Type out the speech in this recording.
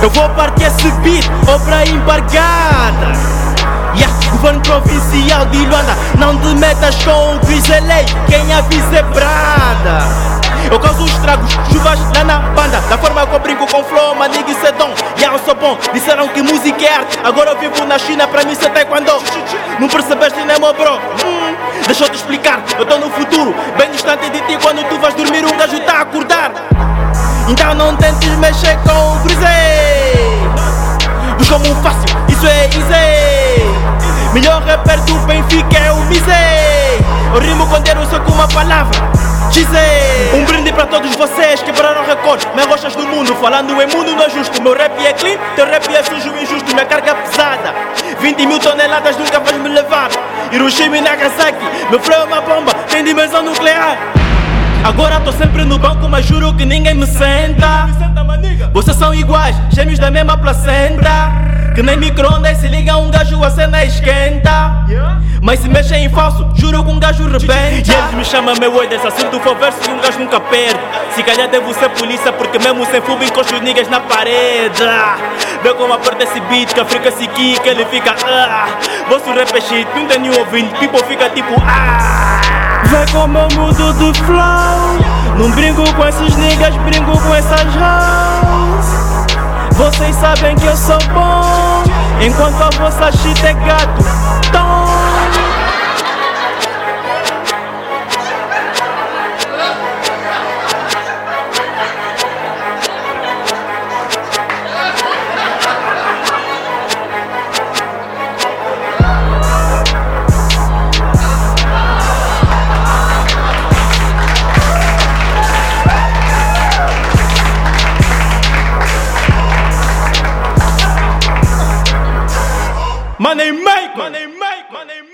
Eu vou partir esse beat, obra embargada. Yeah, governo provincial de Luanda, não te metas com o Griselei, quem avisa é brada. Eu causo estragos, chuvas lá na banda Da forma que eu brinco com flow, maniga isso é dom. Yeah, eu sou bom, disseram que música é arte. Agora eu vivo na China, pra mim isso é taekwondo Não percebeste nem meu bro? Hum, Deixa eu te explicar, eu tô no futuro Bem distante de ti, quando tu vais dormir um gajo tá a acordar. Então não tentes mexer com o grisei Um fácil, isso é easy Melhor rapper do Benfica é o Misei Eu rimo com dinheiro só com uma palavra Gizei Um brinde para todos vocês quebraram recorde Me rochas do mundo, falando em mundo não é justo. Meu rap é clean, teu rap é sujo e injusto. Minha carga é pesada. 20 mil toneladas nunca vais me levar. Hiroshima e Nagasaki Meu flow é uma bomba, tem dimensão nuclear. Agora tô sempre no banco, mas juro que ninguém me senta. Vocês são iguais, gêmeos da mesma placenta que nem micro-ondas se liga um gajo a cena esquenta. Mas se mexe em falso, juro que um gajo rebenta. E eles me chamam meu oi desse assunto for verso que um gajo nunca perde. Se calhar devo ser polícia porque mesmo sem fubo encosto os niggas na parede. Vê como aperta esse beat que a África se quica, ele fica ah. Vosso rap é shit, não tem nenhum ouvinte, people fica tipo ah. Vê como eu mudo de flow. Não brinco com esses niggas, brinco com essas hoes. Vocês sabem que eu sou bom Enquanto a vossa shit é gato Money make, money make, money make.